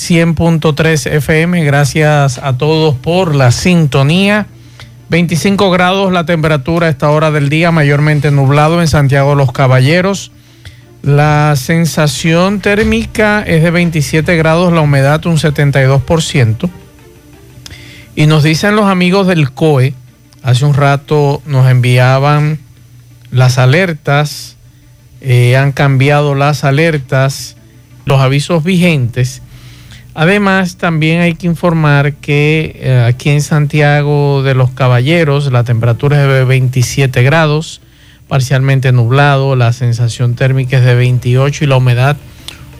100.3 FM. Gracias a todos por la sintonía. 25 grados la temperatura a esta hora del día, mayormente nublado en Santiago Los Caballeros. La sensación térmica es de 27 grados, la humedad un 72%. Y nos dicen los amigos del COE, hace un rato nos enviaban las alertas, eh, han cambiado las alertas, los avisos vigentes Además, también hay que informar que eh, aquí en Santiago de los Caballeros la temperatura es de 27 grados, parcialmente nublado, la sensación térmica es de 28 y la humedad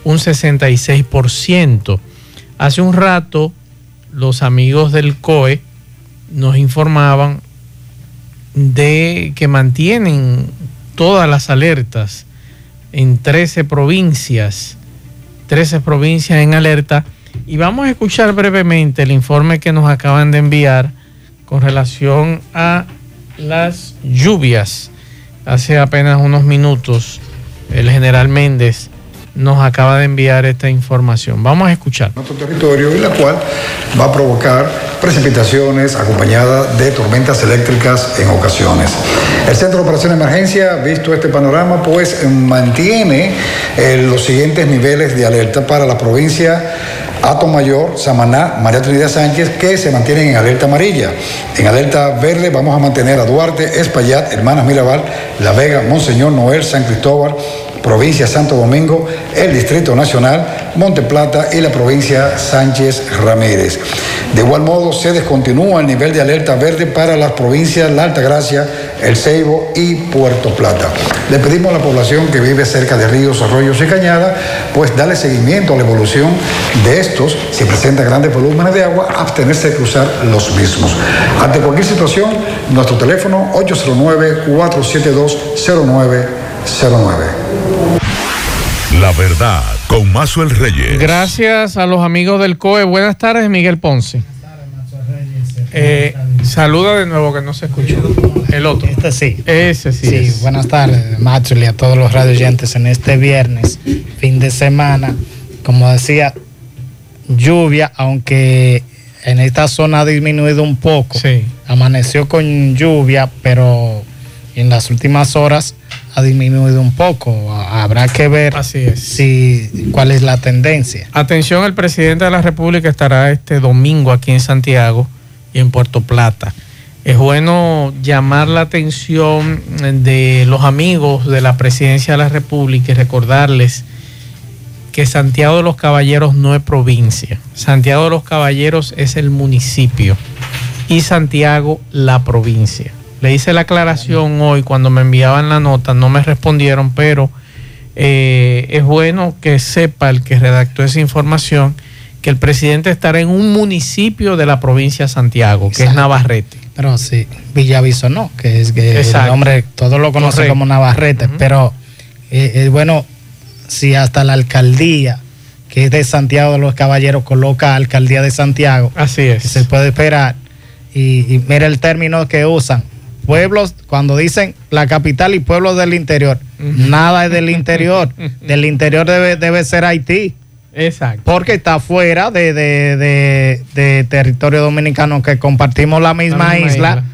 un 66%. Hace un rato los amigos del COE nos informaban de que mantienen todas las alertas en 13 provincias, 13 provincias en alerta y vamos a escuchar brevemente el informe que nos acaban de enviar con relación a las lluvias. Hace apenas unos minutos el general Méndez nos acaba de enviar esta información. Vamos a escuchar. Nuestro territorio y la cual va a provocar precipitaciones acompañadas de tormentas eléctricas en ocasiones. El Centro de Operación de Emergencia, visto este panorama, pues mantiene eh, los siguientes niveles de alerta para la provincia Ato Mayor, Samaná, María Trinidad Sánchez, que se mantienen en alerta amarilla. En alerta verde vamos a mantener a Duarte, Espaillat, Hermanas Mirabal, La Vega, Monseñor Noel, San Cristóbal, provincia Santo Domingo, el Distrito Nacional, Monte Plata y la provincia Sánchez Ramírez. De igual modo, se descontinúa el nivel de alerta verde para las provincias La Altagracia, El Ceibo y Puerto Plata. Le pedimos a la población que vive cerca de ríos, arroyos y cañadas, pues darle seguimiento a la evolución de estos. Si presenta grandes volúmenes de agua, abstenerse de cruzar los mismos. Ante cualquier situación, nuestro teléfono 809 472 0909. La verdad, con Mazuel Reyes. Gracias a los amigos del COE. Buenas tardes, Miguel Ponce. Eh, saluda de nuevo que no se escuchó. El otro. Este sí. Ese sí. Sí, buenas tardes, y a todos los radioyentes en este viernes, fin de semana. Como decía, lluvia, aunque en esta zona ha disminuido un poco. Sí. Amaneció con lluvia, pero en las últimas horas ha disminuido un poco. Habrá que ver Así es. si, cuál es la tendencia. Atención, el presidente de la República estará este domingo aquí en Santiago y en Puerto Plata. Es bueno llamar la atención de los amigos de la presidencia de la República y recordarles que Santiago de los Caballeros no es provincia. Santiago de los Caballeros es el municipio y Santiago la provincia. Le hice la aclaración hoy cuando me enviaban la nota, no me respondieron, pero eh, es bueno que sepa el que redactó esa información que el presidente estará en un municipio de la provincia de Santiago, que es. Navarrete. Pero sí, Villaviso no, que es que el nombre, todos lo conocen Correcto. como Navarrete, pero eh, es bueno si hasta la alcaldía, que es de Santiago de los Caballeros, coloca alcaldía de Santiago, Así es. se puede esperar. Y, y mira el término que usan. Pueblos, cuando dicen la capital y pueblos del interior, nada es del interior. del interior debe, debe ser Haití, Exacto. porque está fuera de, de- de- de territorio dominicano que compartimos la misma, La misma isla, isla.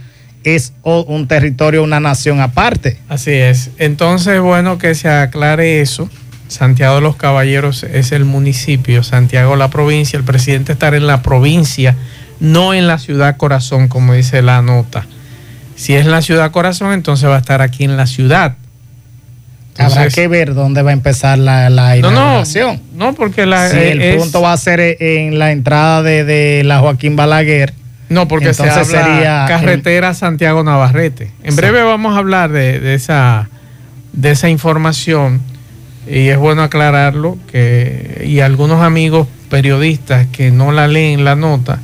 es un territorio, una nación aparte. Así es. Entonces, bueno, que se aclare eso. Santiago de los Caballeros es el municipio, Santiago la provincia. El presidente estará en la provincia, no en la ciudad corazón, como dice la nota. Si es la ciudad corazón, entonces va a estar aquí en la ciudad. Habrá que ver dónde va a empezar la, la No, no, inauguración. no, porque la, si el punto va a ser en la entrada de, de la Joaquín Balaguer, No, porque se habla sería carretera Santiago Navarrete. En breve vamos a hablar de, de esa de esa información y es bueno aclararlo que y algunos amigos periodistas que no la leen la nota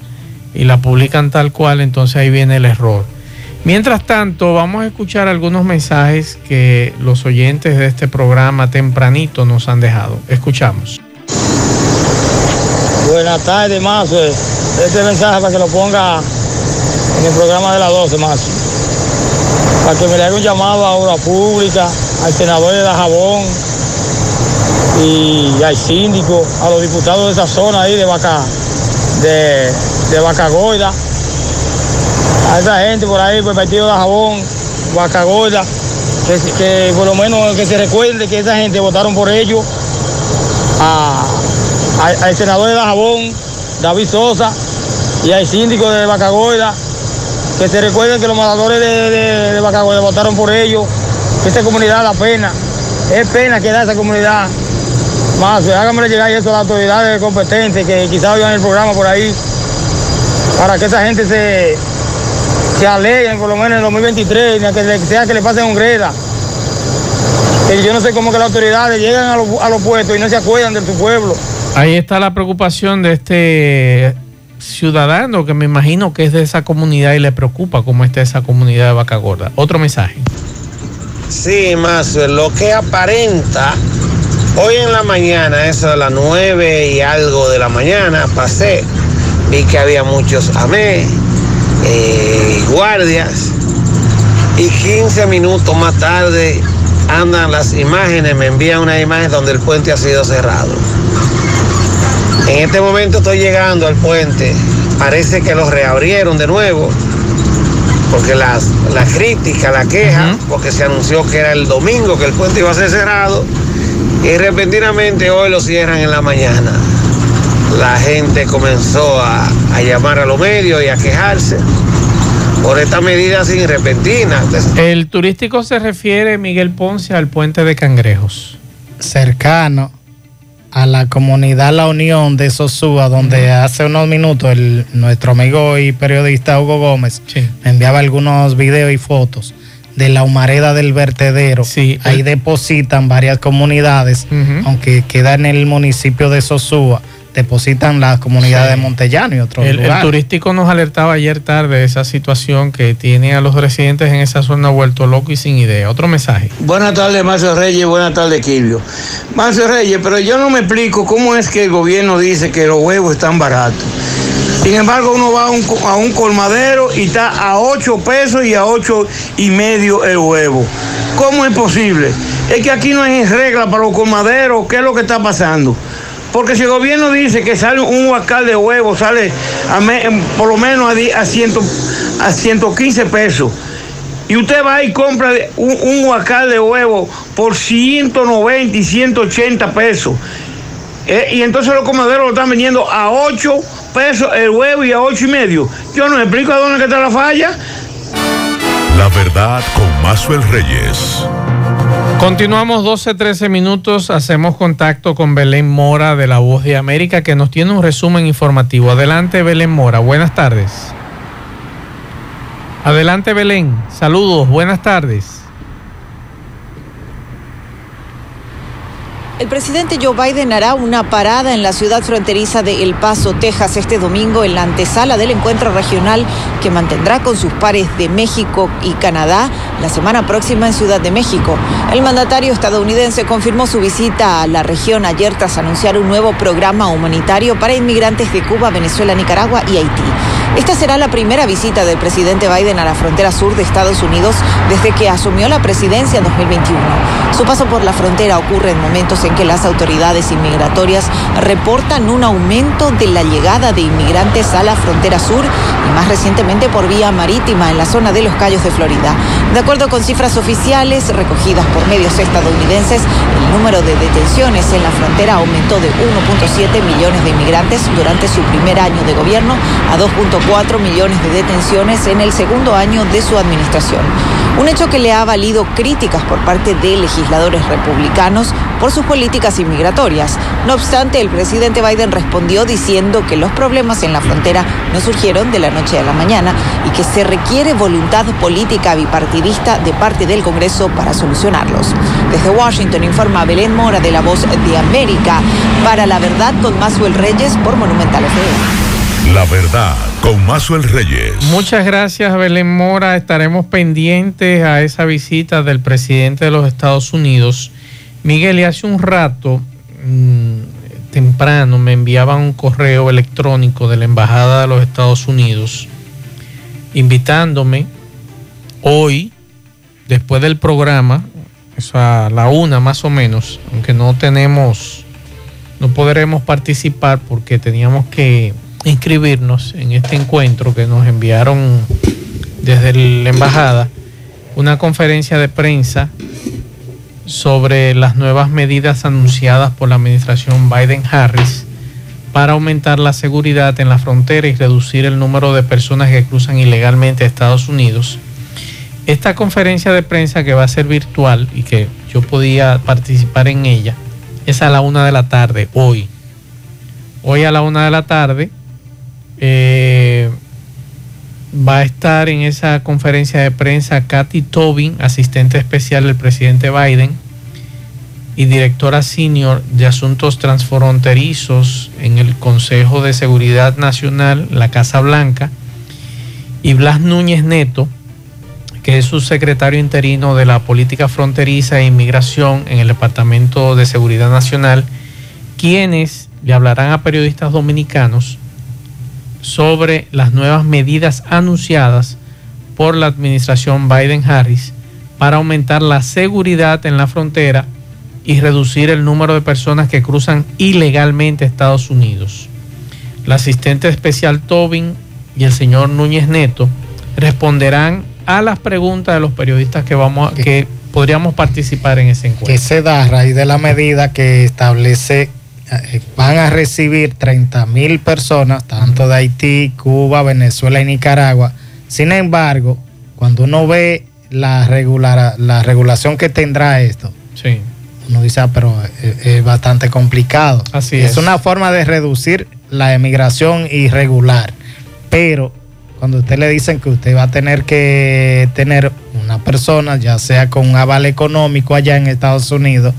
y la publican tal cual, entonces ahí viene el error. Mientras tanto, vamos a escuchar algunos mensajes que los oyentes de este programa tempranito nos han dejado. Escuchamos. Buenas tardes, Mazo. Este mensaje para que lo ponga en el programa de las 12, Mazo. Para que me le haga un llamado a obra pública, al senador de Dajabón y al síndico, a los diputados de esa zona ahí de Vaca, de, de a esa gente por ahí, por el partido de Jabón, Vaca Gorda, que, que, por lo menos que se recuerde que esa gente votaron por ellos, al senador de Dajabón, David Sosa, y al síndico de Vaca Gorda, que se recuerden que los matadores de, de, de votaron por ellos, que esta comunidad da pena, es pena que da esa comunidad. Más, háganme llegar eso a las autoridades competentes que quizás oigan el programa por ahí, para que esa gente se, se alegren por lo menos en el 2023, ni a que sea que le pasen un greda. Que yo no sé cómo que las autoridades llegan a, los, a los puestos y no se acuerdan de su pueblo. Ahí está la preocupación de este ciudadano que me imagino que es de esa comunidad y le preocupa cómo está esa comunidad de Vaca Gorda. Otro mensaje. Sí, más lo que aparenta Hoy en la mañana, eso de las nueve y algo de la mañana, pasé, vi que había muchos amé, eh, guardias, y 15 minutos más tarde andan las imágenes, me envían una imagen donde el puente ha sido cerrado. En este momento estoy llegando al puente, parece que lo reabrieron de nuevo, porque las, la crítica, la queja, porque se anunció que era el domingo que el puente iba a ser cerrado y repentinamente hoy lo cierran en la mañana. La gente comenzó a, a llamar a los medios y a quejarse por esta medida repentina. El turístico se refiere, Miguel Ponce, al puente de Cangrejos. Cercano a la comunidad La Unión de Sosúa, donde hace unos minutos el, nuestro amigo y periodista Hugo Gómez Sí. me enviaba algunos videos y fotos de la humareda del vertedero. Sí, Ahí el- depositan varias comunidades, aunque queda en el municipio de Sosúa, depositan las comunidades Sí. de Montellano y otros El, el lugares. turístico nos alertaba ayer tarde de esa situación que tiene a los residentes en esa zona vuelto loco y sin idea. Otro mensaje. Buenas tardes, Marcio Reyes. Buenas tardes, Quilvio. Marcio Reyes, pero yo no me explico cómo es que el gobierno dice que los huevos están baratos. Sin embargo, uno va a un, a un colmadero y está a 8 pesos y a 8 y medio el huevo. ¿Cómo es posible? Es que aquí no hay regla para los colmaderos. ¿Qué es lo que está pasando? Porque si el gobierno dice que sale un huacal de huevo, sale por lo menos a, a, ciento- a 115 pesos. Y usted va y compra un, un huacal de huevo por 190 y 180 pesos. Eh, y entonces los comaderos lo están vendiendo a 8 pesos el huevo y a 8 y medio. Yo no explico a dónde está la falla. La verdad con Mazuel Reyes. Continuamos 12, 13 minutos. Hacemos contacto con Belén Mora de La Voz de América que nos tiene un resumen informativo. Adelante, Belén Mora. Buenas tardes. Adelante, Belén. Saludos. Buenas tardes. El presidente Joe Biden hará una parada en la ciudad fronteriza de El Paso, Texas, este domingo en la antesala del encuentro regional que mantendrá con sus pares de México y Canadá la semana próxima en Ciudad de México. El mandatario estadounidense confirmó su visita a la región ayer tras anunciar un nuevo programa humanitario para inmigrantes de Cuba, Venezuela, Nicaragua y Haití. Esta será la primera visita del presidente Biden a la frontera sur de Estados Unidos desde que asumió la presidencia en 2021. Su paso por la frontera ocurre en momentos en que las autoridades inmigratorias reportan un aumento de la llegada de inmigrantes a la frontera sur y más recientemente por vía marítima en la zona de los Cayos de Florida. De acuerdo con cifras oficiales recogidas por medios estadounidenses, el número de detenciones en la frontera aumentó de 1.7 millones de inmigrantes durante su primer año de gobierno a 2.4 millones de detenciones en el segundo año de su administración. Un hecho que le ha valido críticas por parte de legisladores republicanos por sus políticas inmigratorias. No obstante, el presidente Biden respondió diciendo que los problemas en la frontera no surgieron de la noche a la mañana y que se requiere voluntad política bipartidista de parte del Congreso para solucionarlos. Desde Washington informa Belén Mora de la Voz de América para la verdad con Maxwell Reyes por Monumental FM. La verdad, con Mazuel Reyes. Muchas gracias, Belén Mora. Estaremos pendientes a esa visita del presidente de los Estados Unidos. Miguel, y hace un rato, mmm, temprano, me enviaba un correo electrónico de la Embajada de los Estados Unidos invitándome hoy, después del programa, a la una más o menos, aunque no tenemos, no podremos participar porque teníamos que inscribirnos en este encuentro que nos enviaron desde la embajada, una conferencia de prensa sobre las nuevas medidas anunciadas por la administración Biden-Harris para aumentar la seguridad en la frontera y reducir el número de personas que cruzan ilegalmente a Estados Unidos. Esta conferencia de prensa que va a ser virtual y que yo podía participar en ella es a la una de la tarde, hoy. Hoy a la una de la tarde eh, va a estar en esa conferencia de prensa Kathy Tobin, asistente especial del presidente Biden y directora senior de asuntos transfronterizos en el Consejo de Seguridad Nacional, la Casa Blanca, y Blas Núñez Neto, que es subsecretario interino de la Política Fronteriza e Inmigración en el Departamento de Seguridad Nacional, quienes le hablarán a periodistas dominicanos sobre las nuevas medidas anunciadas por la administración Biden-Harris para aumentar la seguridad en la frontera y reducir el número de personas que cruzan ilegalmente Estados Unidos. La asistente especial Tobin y el señor Núñez Neto responderán a las preguntas de los periodistas que vamos a, que podríamos participar en ese encuentro. Que se da a raíz de la medida que establece van a recibir 30 mil personas, tanto de Haití, Cuba, Venezuela y Nicaragua. Sin embargo, cuando uno ve la, regular, la regulación que tendrá esto, sí uno dice, ah, pero es, bastante complicado. Así es. Es una forma de reducir la emigración irregular. Pero cuando usted le dicen que usted va a tener que tener una persona, ya sea con un aval económico allá en Estados Unidos,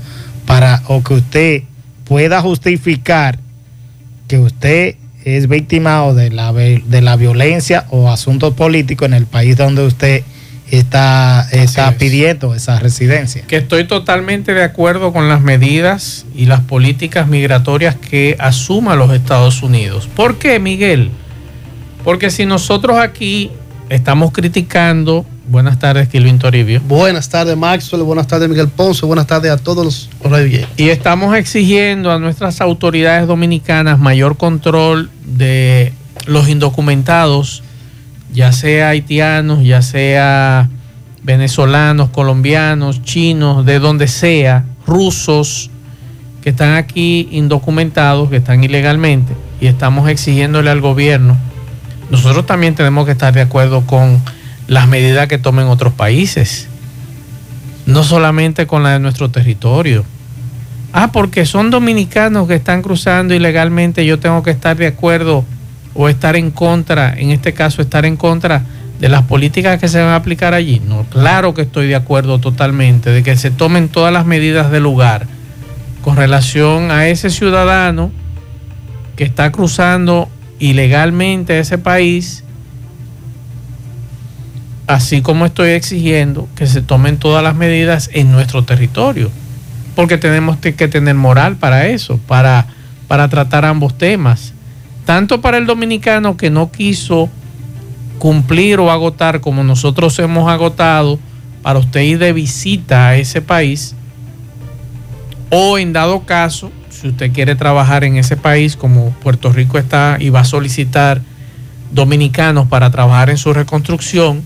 para, o que usted pueda justificar que usted es víctima de la, de la violencia o asuntos políticos en el país donde usted está, está pidiendo esa residencia. Que estoy totalmente de acuerdo con las medidas y las políticas migratorias que asuma los Estados Unidos. ¿Por qué, Miguel? Porque si nosotros aquí estamos criticando, buenas tardes, Kilvin Toribio. Buenas tardes, Maxwell, buenas tardes, Miguel Ponce, buenas tardes a todos los Y estamos exigiendo a nuestras autoridades dominicanas mayor control de los indocumentados ya sea haitianos, ya sea venezolanos, colombianos, chinos, de donde sea, rusos, que están aquí indocumentados, que están ilegalmente, y estamos exigiéndole al gobierno. Nosotros también tenemos que estar de acuerdo con las medidas que tomen otros países, no solamente con la de nuestro territorio. Ah, porque son dominicanos que están cruzando ilegalmente, yo tengo que estar de acuerdo o estar en contra, en este caso estar en contra de las políticas que se van a aplicar allí. No, claro que estoy de acuerdo totalmente de que se tomen todas las medidas del lugar con relación a ese ciudadano que está cruzando ilegalmente ese país, así como estoy exigiendo que se tomen todas las medidas en nuestro territorio, porque tenemos que tener moral para eso, para, para tratar ambos temas. Tanto para el dominicano que no quiso cumplir o agotar como nosotros hemos agotado para usted ir de visita a ese país, o en dado caso, si usted quiere trabajar en ese país, como Puerto Rico está y va a solicitar dominicanos para trabajar en su reconstrucción,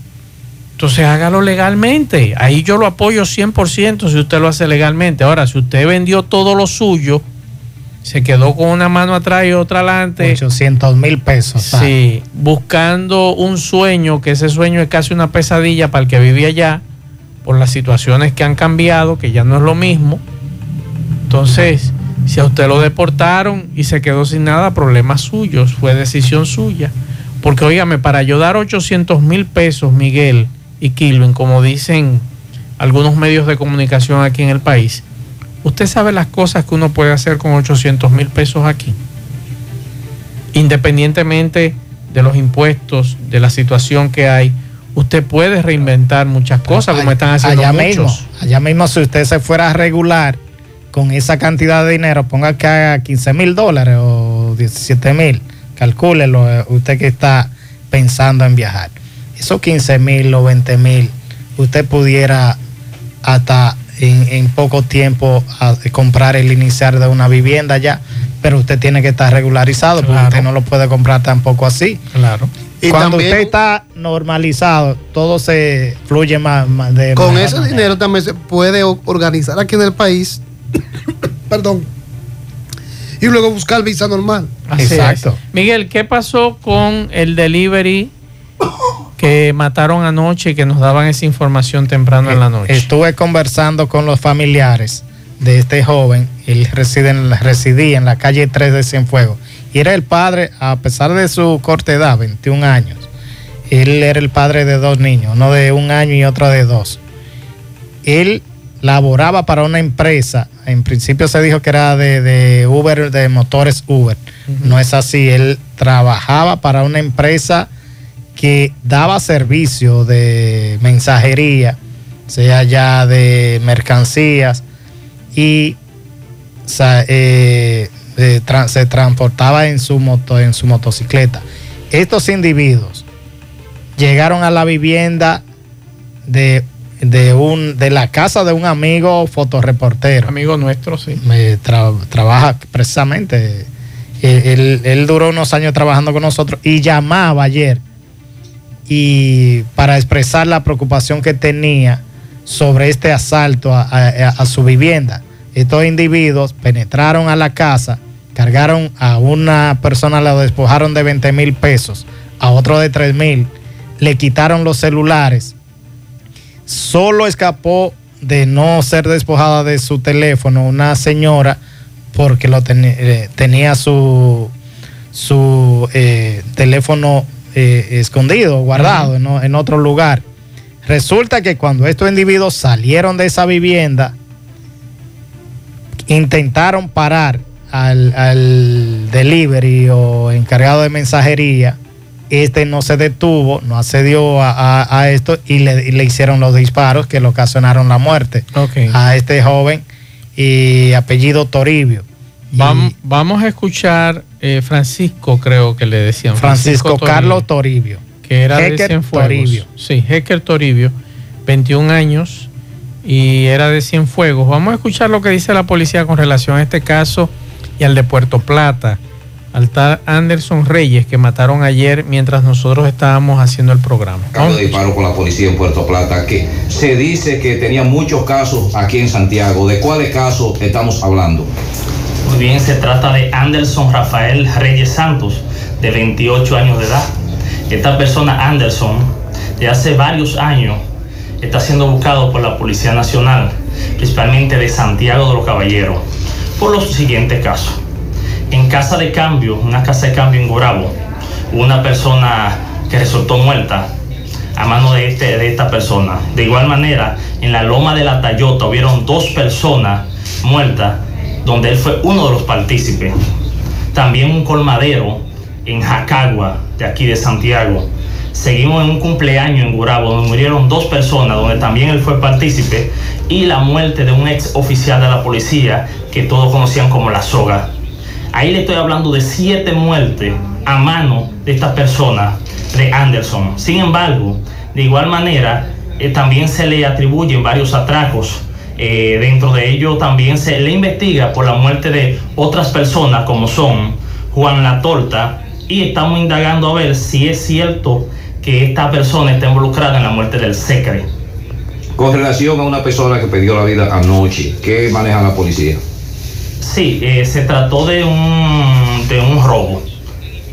entonces hágalo legalmente. Ahí yo lo apoyo 100% si usted lo hace legalmente. Ahora, si usted vendió todo lo suyo, se quedó con una mano atrás y otra adelante. 800 mil pesos. Sí, buscando un sueño, que ese sueño es casi una pesadilla para el que vive allá, por las situaciones que han cambiado, que ya no es lo mismo. Entonces, si a usted lo deportaron y se quedó sin nada, problemas suyos, fue decisión suya. Porque, óigame, para yo dar 800 mil pesos, Miguel y Kilvin, como dicen algunos medios de comunicación aquí en el país, Usted sabe las cosas que uno puede hacer con 800 mil pesos aquí. independientemente de los impuestos, de la situación que hay, usted puede reinventar muchas cosas como están haciendo allá muchos. Mismo, allá mismo, si usted se fuera a regular con esa cantidad de dinero, ponga que haga 15 mil dólares o 17 mil, calcúlelo, eh, usted que está pensando en viajar. Esos 15 mil o 20 mil, usted pudiera hasta en, en poco tiempo a, comprar el iniciar de una vivienda ya, pero usted tiene que estar regularizado porque usted no lo puede comprar tampoco así. Claro. Y Cuando también- usted está normalizado, todo se fluye más, más de Con ese manera. dinero también se puede organizar aquí en el país. Perdón. Y luego buscar visa normal. Así Exacto. es. Miguel, ¿qué pasó con el delivery que mataron anoche y que nos daban esa información temprano en la noche? Estuve conversando con los familiares de este joven. Él reside en, residía en la calle 3 de Cienfuegos. Y era el padre, a pesar de su corta edad, 21 años. Él era el padre de dos niños, uno de un año y otro de dos. Él laboraba para una empresa. En principio se dijo que era de, de Uber, de motores Uber. No es así. Él trabajaba para una empresa que daba servicio de mensajería, sea ya de mercancías, y eh, eh, tra- se transportaba en su, moto, en su motocicleta. Estos individuos llegaron a la vivienda de, de, un, de la casa de un amigo fotoreportero. Amigo nuestro, sí. Tra- trabaja precisamente. Él, él- él duró unos años trabajando con nosotros y llamaba ayer y para expresar la preocupación que tenía sobre este asalto a, su vivienda. Estos individuos penetraron a la casa, cargaron a una persona, la despojaron de 20 mil pesos, a otro de 3 mil, le quitaron los celulares, solo escapó de no ser despojada de su teléfono una señora porque lo eh, tenía su, su eh, teléfono eh, escondido, guardado en, o- en otro lugar. Resulta que cuando estos individuos salieron de esa vivienda, intentaron parar al, al delivery o encargado de mensajería. Este no se detuvo, no accedió a, a- a esto y le, y le hicieron los disparos que le ocasionaron la muerte a este joven y apellido Toribio. Y vamos a escuchar eh, Francisco, creo que le decían. Francisco Toribio, Carlos Toribio. Que era de Cienfuegos. Toribio. Sí, Hecker Toribio, 21 años y era de Cienfuegos. Vamos a escuchar lo que dice la policía con relación a este caso y al de Puerto Plata, al tal Anderson Reyes que mataron ayer mientras nosotros estábamos haciendo el programa. Cambio de disparo con la policía en Puerto Plata, que se dice que tenía muchos casos aquí en Santiago. ¿De cuáles casos estamos hablando? Bien, se trata de Anderson Rafael Reyes Santos, de 28 años de edad. Esta persona, Anderson, de hace varios años, está siendo buscado por la Policía Nacional, principalmente de Santiago de los Caballeros, por los siguientes casos. En casa de cambio, una casa de cambio en Gurabo, hubo una persona que resultó muerta a mano de, este, de esta persona. De igual manera, en la loma de la Tayota hubieron dos personas muertas, donde él fue uno de los partícipes. También un colmadero en Jacagua, de aquí de Santiago. Seguimos en un cumpleaños en Gurabo, donde murieron dos personas, donde también él fue partícipe, y la muerte de un ex oficial de la policía que todos conocían como la soga. Ahí le estoy hablando de siete muertes a mano de esta persona, de Anderson. Sin embargo, de igual manera, eh, también se le atribuyen varios atracos. Eh, dentro de ello también se le investiga por la muerte de otras personas como son Juan La Torta y estamos indagando a ver si es cierto que esta persona está involucrada en la muerte del Secre. Con relación a una persona que perdió la vida anoche, ¿qué maneja la policía? Sí, eh, se trató de un, de un robo.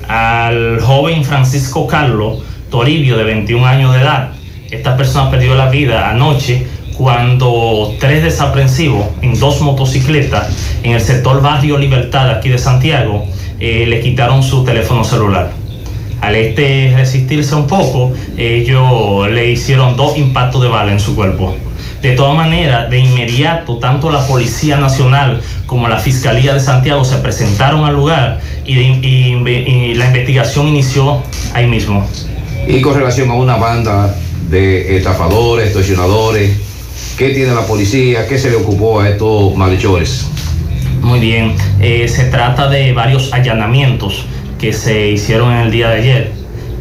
Al joven Francisco Carlos Toribio, de 21 años de edad, esta persona perdió la vida anoche cuando tres desaprensivos en dos motocicletas en el sector Barrio Libertad aquí de Santiago eh, le quitaron su teléfono celular. Al este resistirse un poco, ellos le hicieron dos impactos de bala en su cuerpo. De todas maneras, de inmediato, tanto la Policía Nacional como la Fiscalía de Santiago se presentaron al lugar y, y- y la investigación inició ahí mismo. Y con relación a una banda de estafadores, extorsionadores, ¿qué tiene la policía? ¿Qué se le ocupó a estos malhechores? Muy bien, Eh, se trata de varios allanamientos que se hicieron en el día de ayer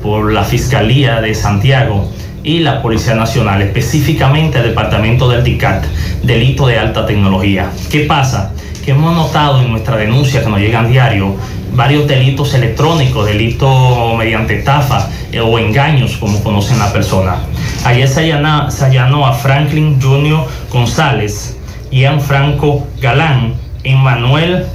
por la Fiscalía de Santiago y la Policía Nacional, específicamente el Departamento del DICAT, delito de alta tecnología. ¿Qué pasa? Que hemos notado en nuestra denuncia que nos llegan diario varios delitos electrónicos, delitos mediante estafa eh, o engaños, como conocen la persona. Ayer se, allanó a Franklin Junior González, Ian Franco Galán, Emmanuel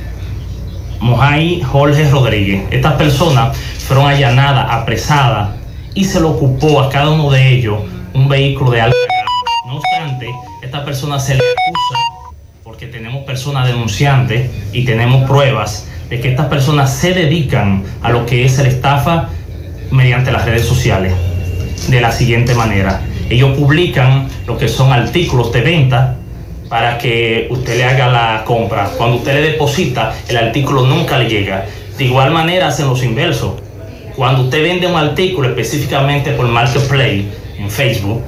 Mojay Jorge Rodríguez. Estas personas fueron allanadas, apresadas y se le ocupó a cada uno de ellos un vehículo de alta gama. No obstante, esta persona se le acusa porque tenemos personas denunciantes y tenemos pruebas de que estas personas se dedican a lo que es la estafa mediante las redes sociales. De la siguiente manera, ellos publican lo que son artículos de venta para que usted le haga la compra. Cuando usted le deposita, el artículo nunca le llega. De igual manera hacen los inversos. Cuando usted vende un artículo específicamente por Marketplace en Facebook,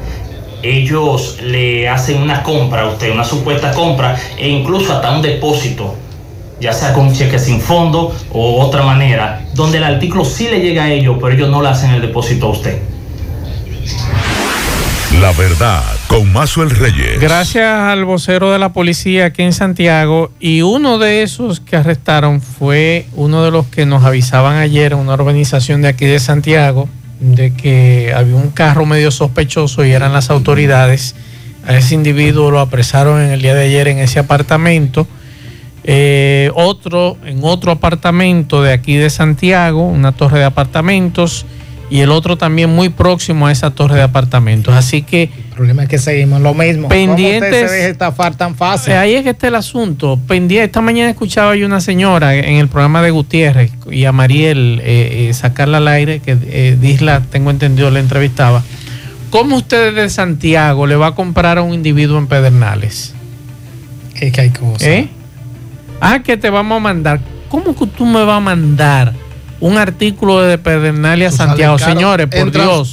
ellos le hacen una compra a usted, una supuesta compra e incluso hasta un depósito, ya sea con un cheque sin fondo o otra manera, donde el artículo sí le llega a ellos, pero ellos no le hacen el depósito a usted. La verdad, con Mazuel Reyes. Gracias al vocero de la policía aquí en Santiago y uno de esos que arrestaron fue uno de los que nos avisaban ayer, una organización de aquí de Santiago, de que había un carro medio sospechoso y eran las autoridades. A ese individuo lo apresaron en el día de ayer en ese apartamento. Eh, otro en otro apartamento de aquí de Santiago, una torre de apartamentos, y el otro también muy próximo a esa torre de apartamentos. Así que El problema es que seguimos lo mismo. Pendientes- ¿Cómo usted se deja estafar tan fácil? Eh, ahí es que está el asunto. Pendiente, esta mañana escuchaba yo una señora en el programa de Gutiérrez y a Mariel eh, eh, sacarla al aire, que eh, Disla, tengo entendido, le entrevistaba. ¿Cómo usted de Santiago le va a comprar a un individuo en Pedernales? Es que hay cosas. ¿Eh? Ah, que te vamos a mandar. ¿Cómo que tú me vas a mandar un artículo de Pedernales a Santiago? caro. Señores, por en Dios.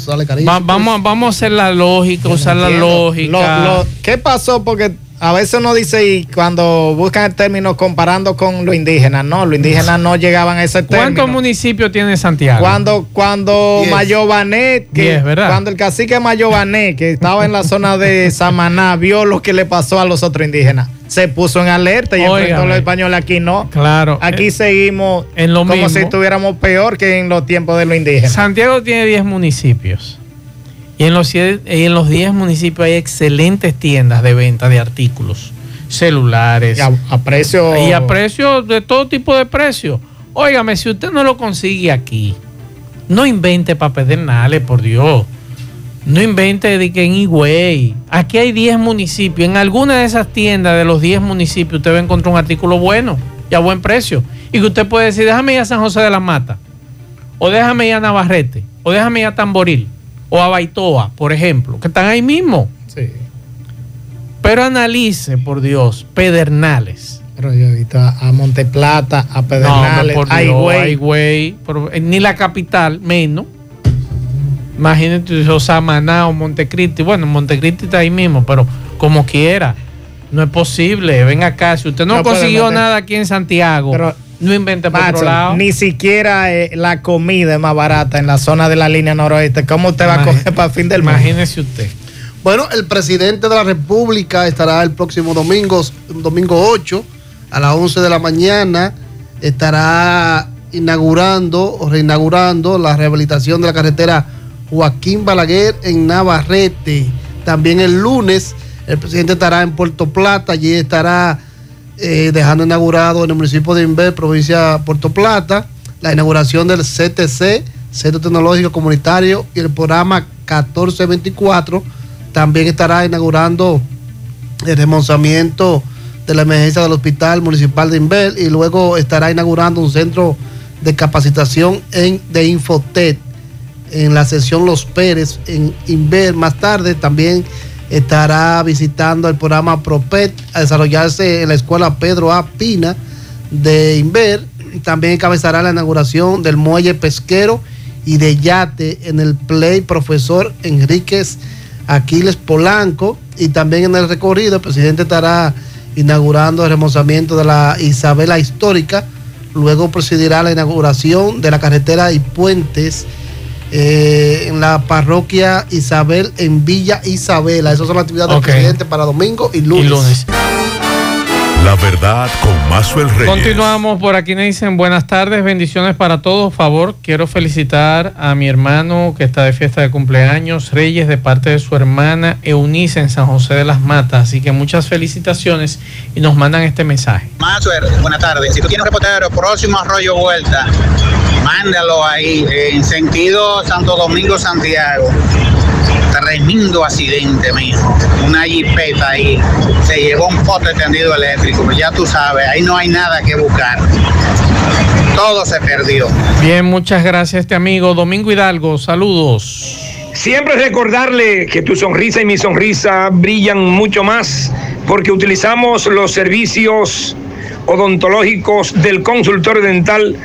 sale carísimo. Va- vamos, vamos a hacer la lógica, usar la lógica. Lo- lo- ¿Qué pasó? Porque a veces uno dice, y cuando buscan el término comparando con lo indígena, no, los indígenas no llegaban a ese término. ¿Cuántos municipios tiene Santiago? Cuando, cuando. Mayobané, que Diez, ¿verdad? cuando el cacique Mayobané, que estaba en la zona de Samaná, vio lo que le pasó a los otros indígenas, se puso en alerta y enfrentó a los españoles. Aquí no. Claro. Aquí Eh, seguimos en lo como mismo. si estuviéramos peor que en los tiempos de los indígenas. Santiago tiene 10 municipios. Y en los, en los 10 municipios hay excelentes tiendas de venta de artículos, celulares. Y a, a precio. Y a precios de todo tipo de precios. Óigame, si usted no lo consigue aquí, no invente para Pedernales, por Dios. No invente de que en Higüey. Aquí hay 10 municipios. En alguna de esas tiendas de los 10 municipios usted va a encontrar un artículo bueno y a buen precio. Y que usted puede decir, déjame ir a San José de la Mata. O déjame ir a Navarrete. O déjame ir a Tamboril. O a Baitoa, por ejemplo. Que están ahí mismo. Sí. Pero analice, por Dios, Pedernales. Pero yo he visto a, Monteplata, a Pedernales, no, a Higüey. ni la capital, menos. Imagínate, o Samaná o Montecristi. Bueno, Montecristi está ahí mismo, pero como quiera. No es posible. Ven acá. Si usted no, No consiguió nada aquí en Santiago, Pero- no invente por otro Macho, lado. ni siquiera eh, la comida es más barata en la zona de la línea noroeste. ¿Cómo usted va a coger para el fin del mundo? Imagínese usted. Bueno, el presidente de la República estará el próximo domingo, domingo 8, a las 11 de la mañana. Estará inaugurando o reinaugurando la rehabilitación de la carretera Joaquín Balaguer en Navarrete. También el lunes el presidente estará en Puerto Plata, allí estará eh, dejando inaugurado en el municipio de Inver, provincia de Puerto Plata, la inauguración del CTC, Centro Tecnológico Comunitario, y el programa 1424. También estará inaugurando el remozamiento de la emergencia del Hospital Municipal de Inver y luego estará inaugurando un centro de capacitación en, de Infotet en la sesión Los Pérez en Inver. Más tarde también estará visitando el programa PROPET a desarrollarse en la escuela Pedro A. Pina de Inver también encabezará la inauguración del muelle pesquero y de yate en el Play Profesor Enríquez Aquiles Polanco. Y también en el recorrido, el presidente estará inaugurando el remozamiento de la Isabela Histórica. Luego presidirá la inauguración de la carretera y puentes eh, en la parroquia Isabel en Villa Isabela. Esas son las actividades del presidente para domingo y lunes. Y lunes. La verdad con Mazuel Reyes. Continuamos por aquí. Me dicen buenas tardes, bendiciones para todos. Favor, quiero felicitar a mi hermano que está de fiesta de cumpleaños, Reyes, de parte de su hermana Eunice en San José de las Matas. Así que muchas felicitaciones y nos mandan este mensaje. Mazuer, buenas tardes. Si tú tienes reportero próximo a Arroyo Vuelta, mándalo ahí en sentido Santo Domingo Santiago. Tremendo accidente, mijo. Una jipeta ahí. Se llevó un poste tendido eléctrico. Ya tú sabes, ahí no hay nada que buscar. Todo se perdió. Bien, muchas gracias, este amigo Domingo Hidalgo. Saludos. Siempre recordarle que tu sonrisa y mi sonrisa brillan mucho más porque utilizamos los servicios odontológicos del consultor dental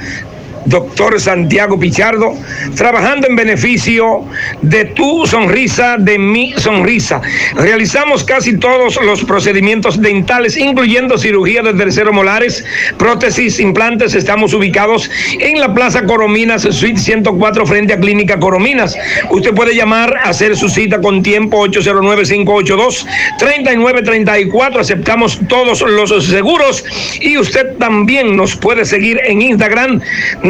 doctor Santiago Pichardo, trabajando en beneficio de tu sonrisa, de mi sonrisa. Realizamos casi todos los procedimientos dentales, incluyendo cirugía de tercero molares, prótesis, implantes. Estamos ubicados en la Plaza Corominas, Suite 104, frente a Clínica Corominas. Usted puede llamar, hacer su cita con tiempo 809-582-3934. Aceptamos todos los seguros y usted también nos puede seguir en Instagram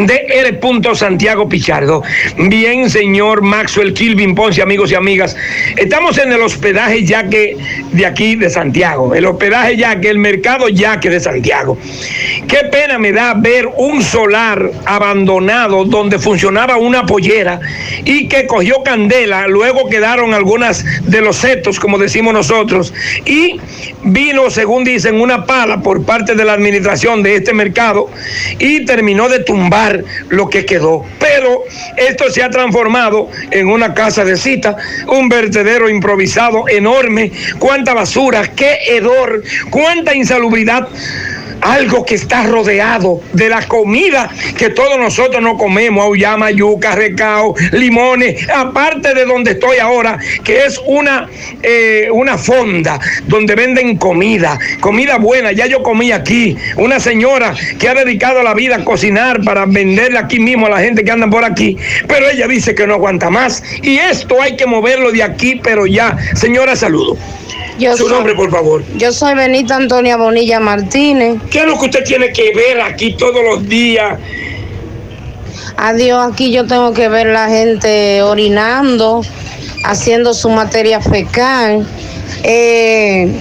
de R. Santiago Pichardo. Bien, señor Maxwell Kilvin Ponce, amigos y amigas. Estamos en el hospedaje Yaque de aquí de Santiago. El hospedaje Yaque, el mercado Yaque de Santiago. Qué pena me da ver un solar abandonado donde funcionaba una pollera y que cogió candela. Luego quedaron algunas de los setos, como decimos nosotros. Y vino, según dicen, una pala por parte de la administración de este mercado y terminó de tumbar lo que quedó. Pero esto se ha transformado en una casa de cita, un vertedero improvisado enorme. Cuánta basura, qué hedor, cuánta insalubridad algo que está rodeado de la comida que todos nosotros no comemos, auyama, yuca, recao, limones, aparte de donde estoy ahora, que es una, eh, una fonda donde venden comida, comida buena, ya yo comí aquí, una señora que ha dedicado la vida a cocinar para venderle aquí mismo a la gente que anda por aquí, pero ella dice que no aguanta más. Y esto hay que moverlo de aquí, pero ya, señora, saludo. Yo Su soy- nombre, por favor. Yo soy Benita Antonia Bonilla Martínez. ¿Qué es lo que usted tiene que ver aquí todos los días? Adiós, aquí yo tengo que ver la gente orinando, haciendo su materia fecal, eh,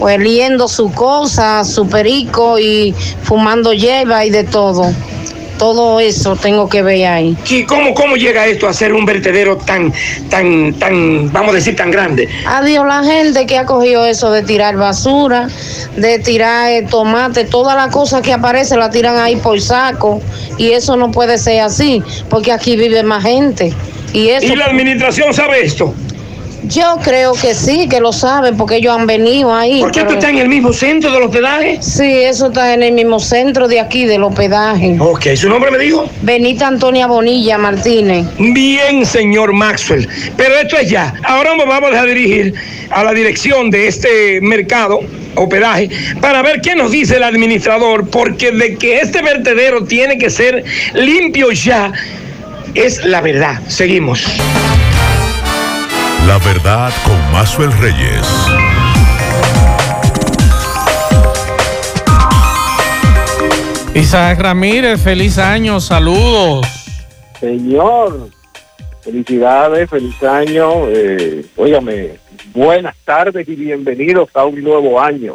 oliendo su cosa, su perico y fumando hierba y de todo. Todo eso tengo que ver ahí. ¿Y cómo, cómo llega esto a ser un vertedero tan, tan, tan, vamos a decir, tan grande? Adiós la gente que ha cogido eso de tirar basura, de tirar eh, tomate, todas las cosas que aparecen la tiran ahí por saco. Y eso no puede ser así, porque aquí vive más gente. Y eso. ¿Y la administración sabe esto? Yo creo que sí, que lo saben, porque ellos han venido ahí. ¿Por qué esto pero- está en el mismo centro del hospedaje? Sí, eso está en el mismo centro de aquí, del hospedaje. Ok, ¿su nombre me dijo? Benita Antonia Bonilla Martínez. Bien, señor Maxwell. Pero esto es ya. Ahora nos vamos a dirigir a la dirección de este mercado, hospedaje, para ver qué nos dice el administrador, porque de que este vertedero tiene que ser limpio ya, es la verdad. Seguimos. La verdad con Mazuel Reyes. Isaac Ramírez, feliz año, saludos. Señor, felicidades, feliz año. Eh, óigame, buenas tardes y bienvenidos a un nuevo año.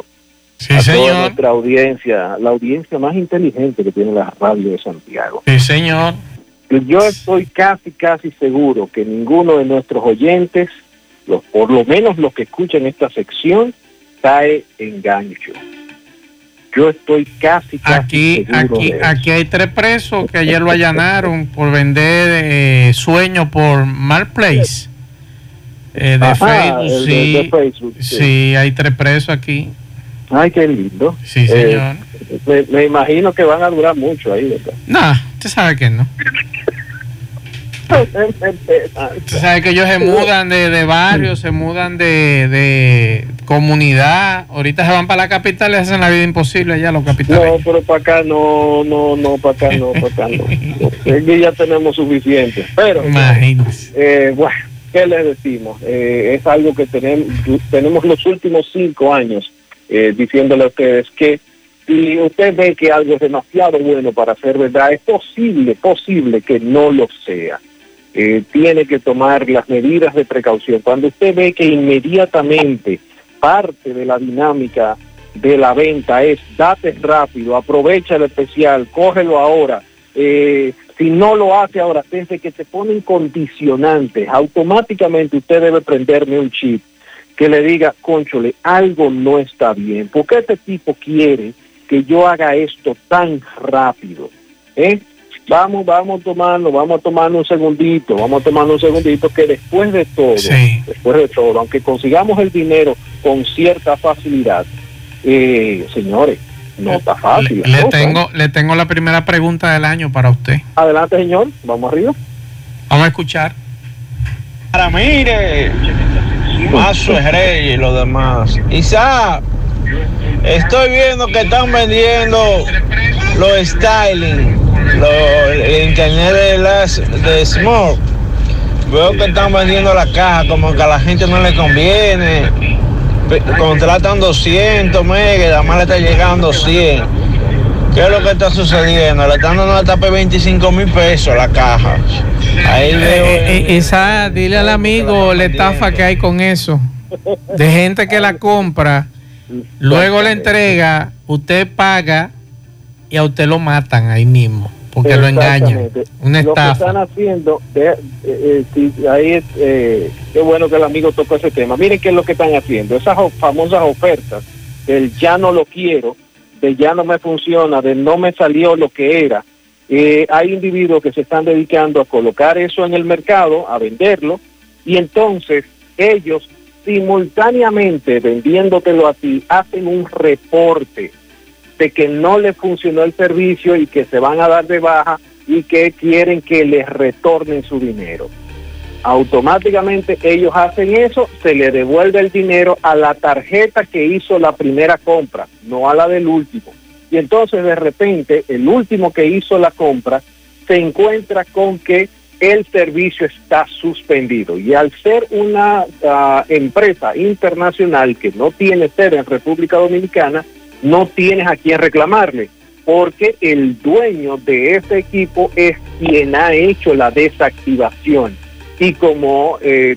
Sí, a toda señor. nuestra audiencia, la audiencia más inteligente que tiene la radio de Santiago. Sí, señor. Yo estoy casi, casi seguro que ninguno de nuestros oyentes, los, por lo menos los que escuchan esta sección, cae en gancho. Yo estoy casi, casi Aquí, seguro aquí, de eso. aquí hay tres presos que ayer lo allanaron por vender eh, sueño por Marketplace. Eh, de Ajá, Facebook, de- sí. de Facebook, sí. sí, hay tres presos aquí. Ay, qué lindo. Sí, Eh, señor. me, me imagino que van a durar mucho ahí, ¿verdad? No, usted sabe que no. Usted sabe que ellos se mudan de, de barrio, se mudan de, de comunidad. Ahorita se van para la capital y hacen la vida imposible allá los capitales. No, pero para acá no, no, no, para acá no, para acá no. Aquí ya tenemos suficiente. Pero, Imagínese. eh, bueno, ¿qué les decimos? Eh, es algo que tenemos, tenemos los últimos cinco años eh, diciéndole a ustedes que si usted ve que algo es demasiado bueno para ser verdad, es posible, posible que no lo sea. Eh, tiene que tomar las medidas de precaución. Cuando usted ve que inmediatamente parte de la dinámica de la venta es date rápido, aprovecha el especial, cógelo ahora. Eh, si no lo hace ahora, desde que te ponen condicionantes, automáticamente usted debe prenderme un chip que le diga, conchole, algo no está bien. ¿Por qué este tipo quiere que yo haga esto tan rápido? ¿Eh? Vamos, vamos a tomarlo, vamos a tomarnos un segundito, vamos a tomarnos un segundito, que después de todo, después de todo, aunque consigamos el dinero con cierta facilidad, eh, señores, no está fácil. Le cosa. tengo, le tengo la primera pregunta del año para usted. Adelante, señor, vamos arriba. Vamos a escuchar. Ahora mire, Mazo es rey y lo demás. Isa, estoy viendo que están vendiendo los styling, lo- el internet de las de Smoke. Veo que están vendiendo la caja como que a la gente no le conviene. Contratan 200 megas además le está llegando 100. ¿Qué es lo que está sucediendo? Le están dando hasta por 25 mil pesos la caja. Ahí veo. Eh, eh, esa, dile al amigo la estafa que hay con eso. De gente que la compra, luego la entrega, usted paga y a usted lo matan ahí mismo, porque lo engañan. Una Lo que estafa. están haciendo, de- eh, eh, ahí es, eh, qué bueno que el amigo tocó ese tema. Miren qué es lo que están haciendo. Esas famosas ofertas del ya no lo quiero, de ya no me funciona, de no me salió lo que era. Eh, hay individuos que se están dedicando a colocar eso en el mercado, a venderlo, y entonces ellos simultáneamente vendiéndotelo a ti, hacen un reporte de que no le funcionó el servicio y que se van a dar de baja y que quieren que les retornen su dinero. Automáticamente ellos hacen eso, se le devuelve el dinero a la tarjeta que hizo la primera compra, no a la del último. Y entonces de repente el último que hizo la compra se encuentra con que el servicio está suspendido. Y al ser una ah, empresa internacional que no tiene sede en República Dominicana, no tienes a quien reclamarle, porque el dueño de ese equipo es quien ha hecho la desactivación. Y como eh,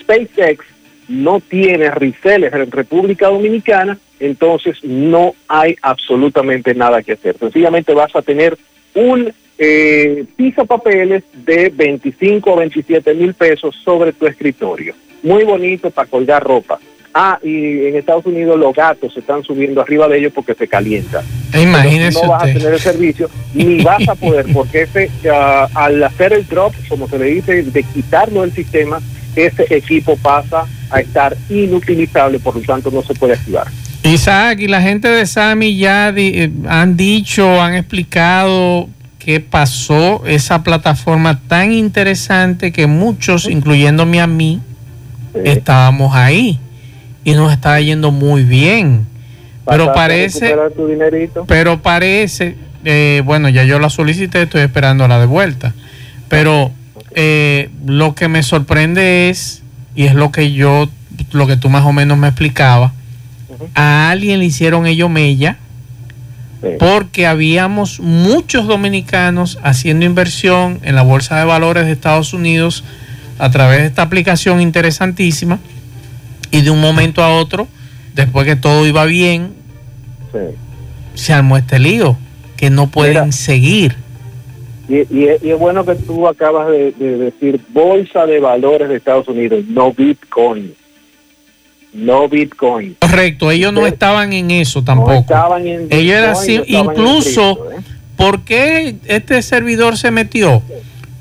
SpaceX no tiene resellers en República Dominicana, entonces no hay absolutamente nada que hacer. Sencillamente vas a tener un eh, piso papeles de 25 o 27 mil pesos sobre tu escritorio. Muy bonito para colgar ropa. Ah, y en Estados Unidos los gatos se están subiendo arriba de ellos porque se calientan. Imagínese no vas a tener el servicio ni vas a poder porque ese ah, al hacer el drop como se le dice de quitarlo del sistema ese equipo pasa a estar inutilizable por lo tanto no se puede activar Isaac, y la gente de Sami ya di- eh, han dicho, han explicado qué pasó, esa plataforma tan interesante que muchos, incluyéndome a mí, estábamos ahí y nos estaba yendo muy bien. Pero parece, pero parece, eh, bueno, ya yo la solicité, estoy esperando la de vuelta. Pero eh, lo que me sorprende es, y es lo que yo, lo que tú más o menos me explicabas, a alguien le hicieron ellos mella, porque habíamos muchos dominicanos haciendo inversión en la Bolsa de Valores de Estados Unidos a través de esta aplicación interesantísima, y de un momento a otro, después que todo iba bien, se armó este lío, que no pueden seguir. y, y es- y es bueno que tú acabas de, de decir bolsa de valores de Estados Unidos no Bitcoin no Bitcoin Correcto, ellos no estaban en eso tampoco. estaban en ellos eran Bitcoin, así- no en incluso, ¿eh? ¿por qué este servidor se metió?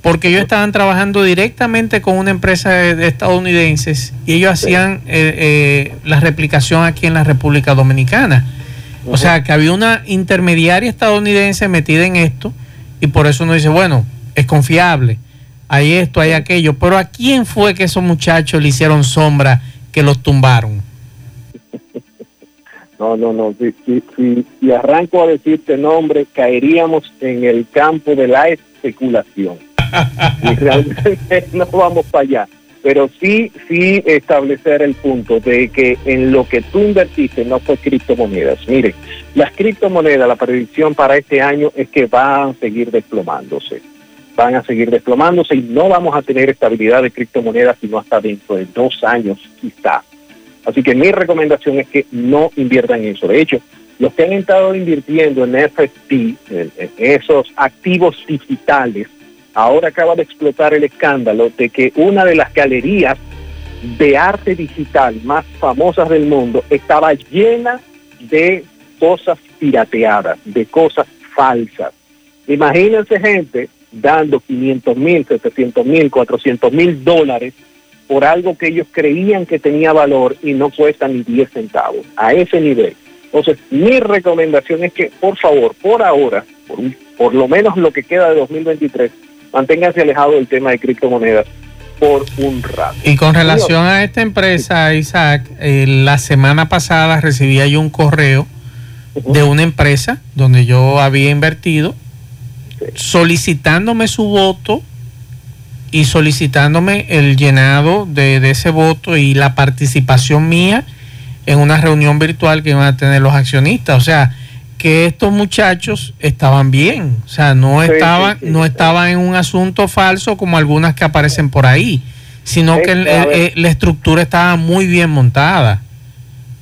porque ellos estaban trabajando directamente con una empresa de, de estadounidenses y ellos hacían eh, eh, la replicación aquí en la República Dominicana. O sea, que había una intermediaria estadounidense metida en esto y por eso uno dice, bueno, es confiable, hay esto, hay aquello, pero ¿a quién fue que esos muchachos le hicieron sombra que los tumbaron? No, no, no. Si, si, si, arranco a decirte nombre, caeríamos en el campo de la especulación. y realmente no vamos para allá. Pero sí, sí establecer el punto de que en lo que tú invertiste no fue criptomonedas. Miren, las criptomonedas, la predicción para este año es que van a seguir desplomándose. Van a seguir desplomándose y no vamos a tener estabilidad de criptomonedas sino hasta dentro de dos años quizá. Así que mi recomendación es que no inviertan en eso. De hecho, los que han estado invirtiendo en en, en esos activos digitales, ahora acaba de explotar el escándalo de que una de las galerías de arte digital más famosas del mundo estaba llena de cosas pirateadas, de cosas falsas. Imagínense gente dando 500 mil, 700 mil, 400 mil dólares por algo que ellos creían que tenía valor y no cuesta ni 10 centavos, a ese nivel. Entonces, mi recomendación es que, por favor, por ahora, por, por lo menos lo que queda de 2023, manténganse alejados del tema de criptomonedas por un rato. Y con relación a esta empresa, Isaac, eh, la semana pasada recibí ahí un correo de una empresa donde yo había invertido solicitándome su voto y solicitándome el llenado de, de, ese voto y la participación mía en una reunión virtual que iban a tener los accionistas. O sea, que estos muchachos estaban bien, o sea, no estaban, no estaban en un asunto falso como algunas que aparecen por ahí, sino que la estructura estaba muy bien montada.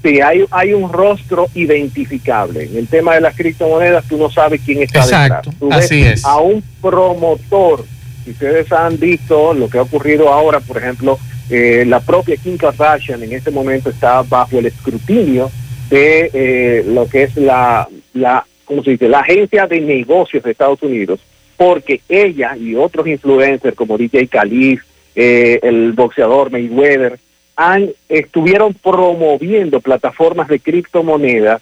Sí, hay, hay un rostro identificable. En el tema de las criptomonedas, tú no sabes quién está Exacto, detrás. Tú así ves es. a un promotor. Si ustedes han visto lo que ha ocurrido ahora, por ejemplo, eh, la propia Kim Kardashian en este momento está bajo el escrutinio de eh, lo que es la, la, ¿cómo se dice? la agencia de negocios de Estados Unidos, porque ella y otros influencers como DJ Khalid, eh, el boxeador Mayweather, han, estuvieron promoviendo plataformas de criptomonedas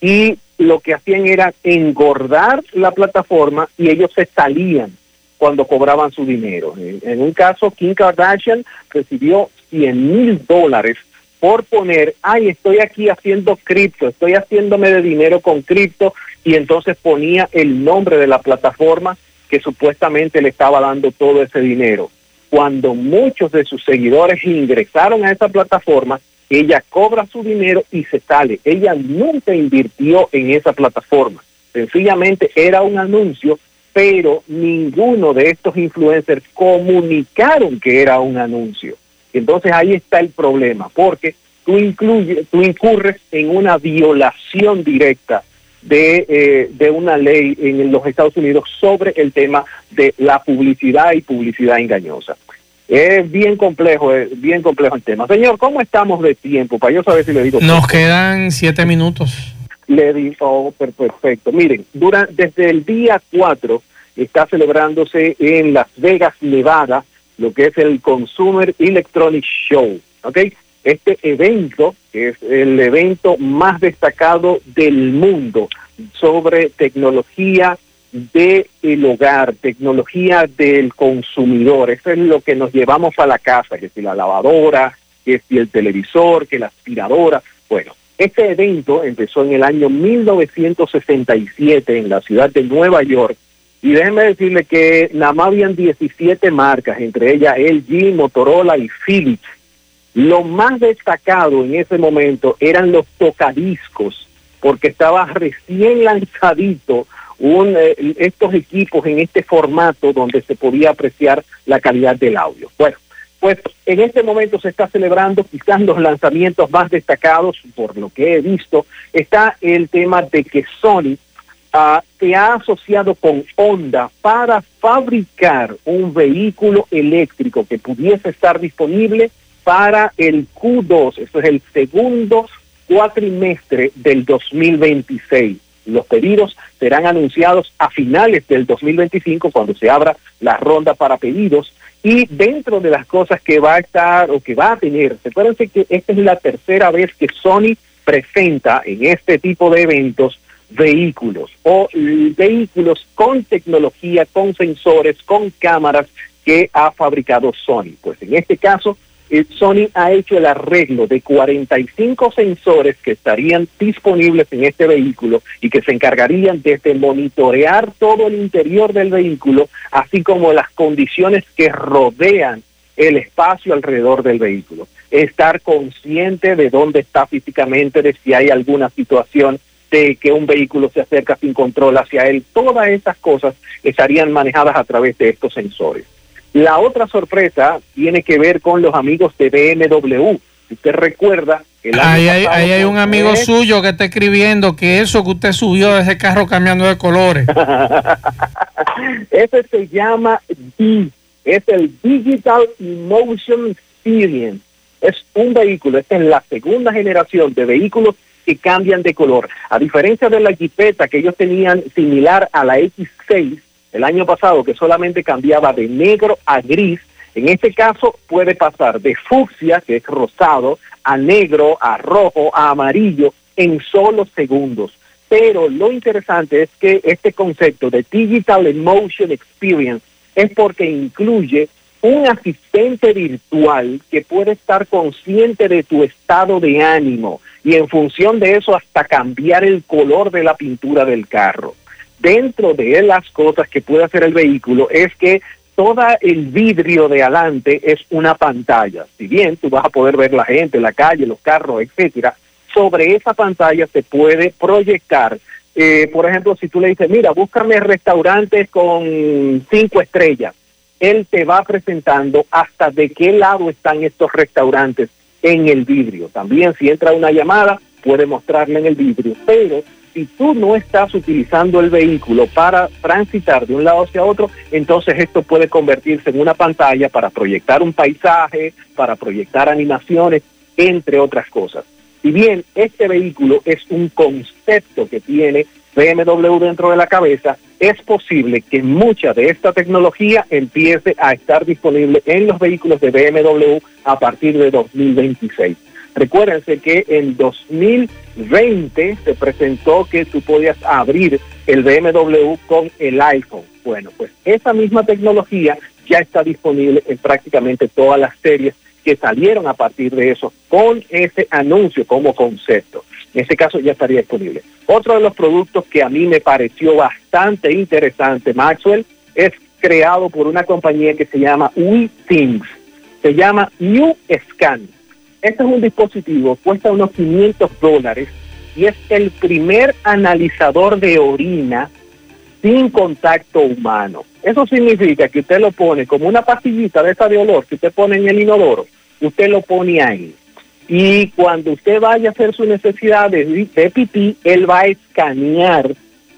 y lo que hacían era engordar la plataforma y ellos se salían cuando cobraban su dinero. En, un caso, Kim Kardashian recibió 100 mil dólares por poner, ay, estoy aquí haciendo cripto, estoy haciéndome de dinero con cripto, y entonces ponía el nombre de la plataforma que supuestamente le estaba dando todo ese dinero. Cuando muchos de sus seguidores ingresaron a esa plataforma, ella cobra su dinero y se sale. Ella nunca invirtió en esa plataforma. Sencillamente era un anuncio, pero ninguno de estos influencers comunicaron que era un anuncio. Entonces ahí está el problema, porque tú, incluye, tú incurres en una violación directa de, eh, de una ley en los Estados Unidos sobre el tema de la publicidad y publicidad engañosa. Es bien complejo, es bien complejo el tema. Señor, ¿cómo estamos de tiempo? Para yo saber si le digo. Nos quedan siete minutos. Le digo, oh, perfecto. Miren, durante, desde el día 4 está celebrándose en Las Vegas, Nevada, lo que es el Consumer Electronic Show. ¿ok? Este evento es el evento más destacado del mundo sobre tecnología del el hogar, tecnología del consumidor. Eso es lo que nos llevamos a la casa, que si la lavadora, que si el televisor, que la aspiradora. Bueno, este evento empezó en el año 1967 en la ciudad de Nueva York y déjenme decirle que nada más habían 17 marcas, entre ellas LG, Motorola y Philips. Lo más destacado en ese momento eran los tocadiscos, porque estaba recién lanzadito un, eh, estos equipos en este formato donde se podía apreciar la calidad del audio. Bueno, pues en este momento se está celebrando quizás los lanzamientos más destacados, por lo que he visto, está el tema de que Sony uh, se ha asociado con Honda para fabricar un vehículo eléctrico que pudiese estar disponible para el Q2, eso es el segundo cuatrimestre del 2026. Los pedidos serán anunciados a finales del 2025 cuando se abra la ronda para pedidos y dentro de las cosas que va a estar o que va a tener, recuérdense que esta es la tercera vez que Sony presenta en este tipo de eventos vehículos o eh, vehículos con tecnología, con sensores, con cámaras que ha fabricado Sony. Pues en este caso, Sony ha hecho el arreglo de 45 sensores que estarían disponibles en este vehículo y que se encargarían desde monitorear todo el interior del vehículo, así como las condiciones que rodean el espacio alrededor del vehículo. Estar consciente de dónde está físicamente, de si hay alguna situación de que un vehículo se acerca sin control hacia él. Todas esas cosas estarían manejadas a través de estos sensores. La otra sorpresa tiene que ver con los amigos de BMW. Si usted recuerda, el año Ahí hay, pasado ahí hay un amigo suyo que está escribiendo que eso que usted subió de ese carro cambiando de colores. Ese se llama D, es el Digital Emotion Experience. Es un vehículo, esta es la segunda generación de vehículos que cambian de color. A diferencia de la Jeepeta que ellos tenían similar a la X6 el año pasado, que solamente cambiaba de negro a gris, en este caso puede pasar de fucsia, que es rosado, a negro, a rojo, a amarillo en solo segundos. Pero lo interesante es que este concepto de Digital Emotion Experience es porque incluye un asistente virtual que puede estar consciente de tu estado de ánimo y en función de eso hasta cambiar el color de la pintura del carro. Dentro de las cosas que puede hacer el vehículo es que todo el vidrio de adelante es una pantalla. Si bien tú vas a poder ver la gente, la calle, los carros, etcétera, sobre esa pantalla se puede proyectar. eh, por ejemplo, si tú le dices, mira, búscame restaurantes con cinco estrellas, él te va presentando hasta de qué lado están estos restaurantes en el vidrio. También si entra una llamada, puede mostrarle en el vidrio. Pero si tú no estás utilizando el vehículo para transitar de un lado hacia otro, entonces esto puede convertirse en una pantalla para proyectar un paisaje, para proyectar animaciones, entre otras cosas. Si bien este vehículo es un concepto que tiene BMW dentro de la cabeza, es posible que mucha de esta tecnología empiece a estar disponible en los vehículos de BMW a partir de 2026. Recuérdense que en 2020 se presentó que tú podías abrir el BMW con el iPhone. Bueno, pues esa misma tecnología ya está disponible en prácticamente todas las series que salieron a partir de eso con ese anuncio como concepto. En este caso ya estaría disponible. Otro de los productos que a mí me pareció bastante interesante, Maxwell, es creado por una compañía que se llama WeThings. Se llama New Scan. Este es un dispositivo, cuesta unos 500 dólares y es el primer analizador de orina sin contacto humano. Eso significa que usted lo pone como una pastillita de esa de olor que usted pone en el inodoro, usted lo pone ahí. Y cuando usted vaya a hacer su necesidad de, pipí, él va a escanear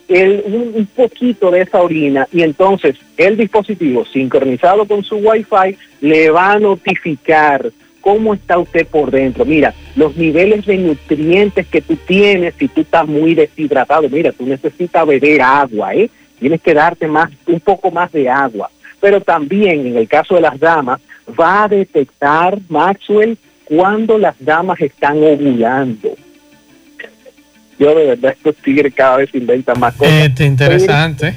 un, un poquito de esa orina y entonces el dispositivo sincronizado con su Wi-Fi le va a notificar cómo está usted por dentro. Mira, los niveles de nutrientes que tú tienes, si tú estás muy deshidratado, mira, tú necesitas beber agua, ¿eh? Tienes que darte más, un poco más de agua. Pero también, en el caso de las damas, va a detectar, Maxwell, cuando las damas están ovulando. Yo de verdad, estos tigres cada vez inventan más cosas. Este, interesante.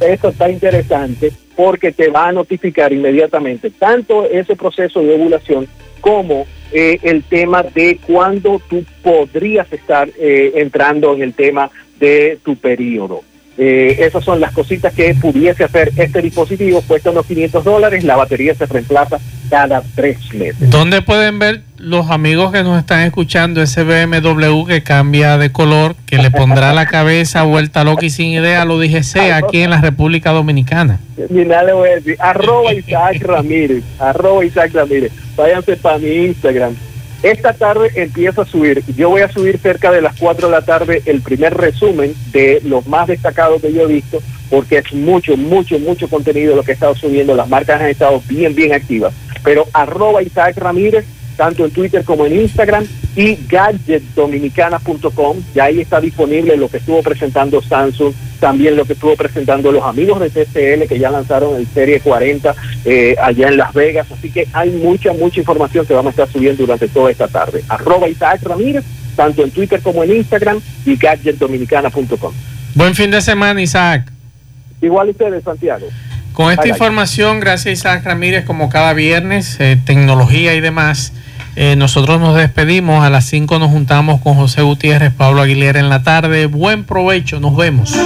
Eso está interesante porque te va a notificar inmediatamente tanto ese proceso de ovulación como eh, el tema de cuándo tú podrías estar eh, entrando en el tema de tu periodo. Eh, esas son las cositas que pudiese hacer este dispositivo. Cuesta unos 500 dólares. La batería se reemplaza cada tres meses. ¿Dónde pueden ver los amigos que nos están escuchando ese BMW que cambia de color, que le pondrá la cabeza vuelta loca y sin idea, lo dije sea aquí en la República Dominicana? Ni nada le voy a decir. Arroba Isaac Ramírez. Arroba Isaac Ramírez. Váyanse para mi Instagram. Esta tarde empiezo a subir. Yo voy a subir cerca de las 4 de la tarde el primer resumen de los más destacados que yo he visto, porque es mucho, mucho, mucho contenido lo que he estado subiendo. Las marcas han estado bien, bien activas. Pero arroba Isaac Ramírez, tanto en Twitter como en Instagram, y gadgetdominicana.com. Ya ahí está disponible lo que estuvo presentando Samsung, también lo que estuvo presentando los amigos de TCL que ya lanzaron el Serie 40 eh, allá en Las Vegas. Así que hay mucha, mucha información que vamos a estar subiendo durante toda esta tarde. Arroba Isaac Ramírez, tanto en Twitter como en Instagram, y gadgetdominicana.com. Buen fin de semana, Isaac. Igual ustedes, Santiago. Con esta información, gracias Isaac Ramírez, como cada viernes, eh, tecnología y demás, eh, nosotros nos despedimos. A las 5 nos juntamos con José Gutiérrez, Pablo Aguilera en la tarde. Buen provecho, nos vemos.